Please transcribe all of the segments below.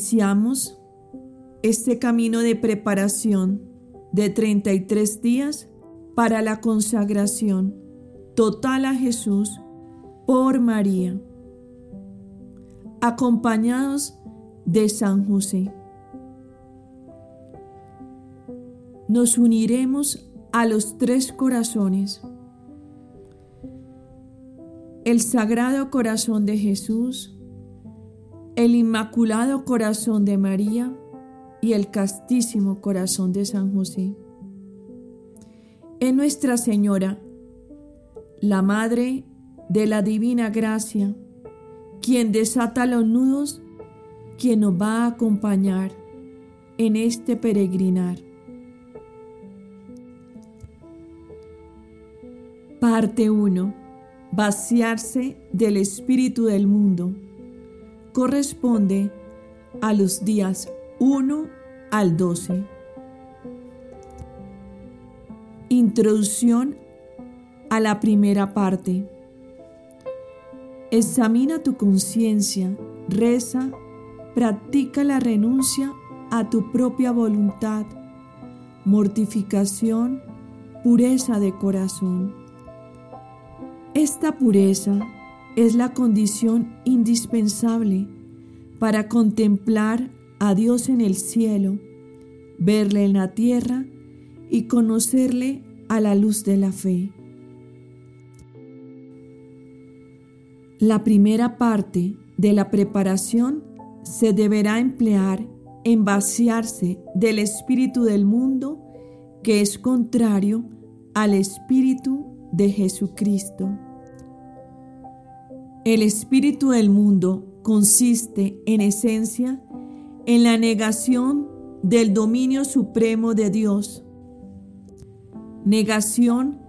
Iniciamos este camino de preparación de 33 días para la consagración total a Jesús por María, acompañados de San José. Nos uniremos a los tres corazones, el Sagrado Corazón de Jesús, el Inmaculado Corazón de María y el Castísimo Corazón de San José. En Nuestra Señora, la Madre de la Divina Gracia, quien desata los nudos, quien nos va a acompañar en este peregrinar. Parte 1. Vaciarse del espíritu del mundo. Corresponde a los días 1 al 12. Introducción a la primera parte. Examina tu conciencia, reza, practica la renuncia a tu propia voluntad, mortificación, pureza de corazón. Esta pureza es la condición indispensable para contemplar a Dios en el cielo, verle en la tierra y conocerle a la luz de la fe. La primera parte de la preparación se deberá emplear en vaciarse del espíritu del mundo que es contrario al espíritu de Jesucristo. El espíritu del mundo consiste en esencia en la negación del dominio supremo de Dios. Negación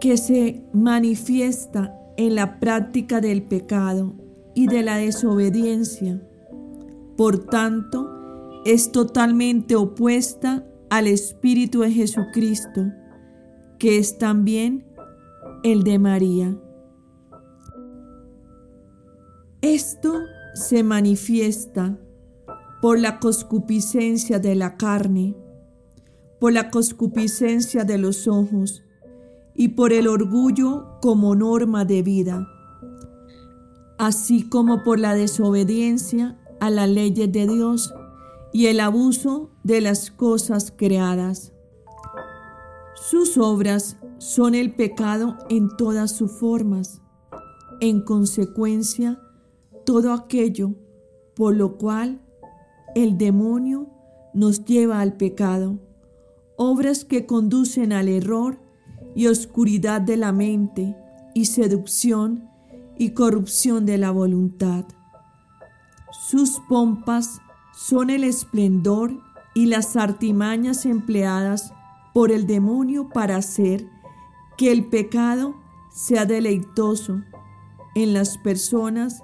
que se manifiesta en la práctica del pecado y de la desobediencia. Por tanto, es totalmente opuesta al Espíritu de Jesucristo, que es también el de María. Esto se manifiesta por la coscupiscencia de la carne, por la coscupiscencia de los ojos, y por el orgullo como norma de vida, así como por la desobediencia a las leyes de Dios y el abuso de las cosas creadas. Sus obras son el pecado en todas sus formas, en consecuencia, todo aquello por lo cual el demonio nos lleva al pecado, obras que conducen al error y oscuridad de la mente y seducción y corrupción de la voluntad. Sus pompas son el esplendor y las artimañas empleadas por el demonio para hacer que el pecado sea deleitoso en las personas,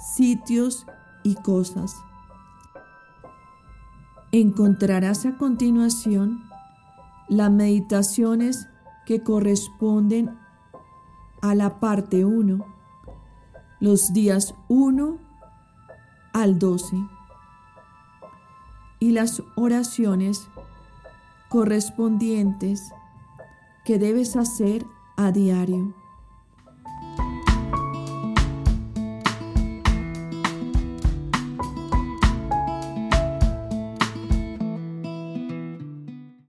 sitios y cosas. Encontrarás a continuación las meditaciones que corresponden a la parte 1, los días 1 al 12 y las oraciones correspondientes que debes hacer a diario.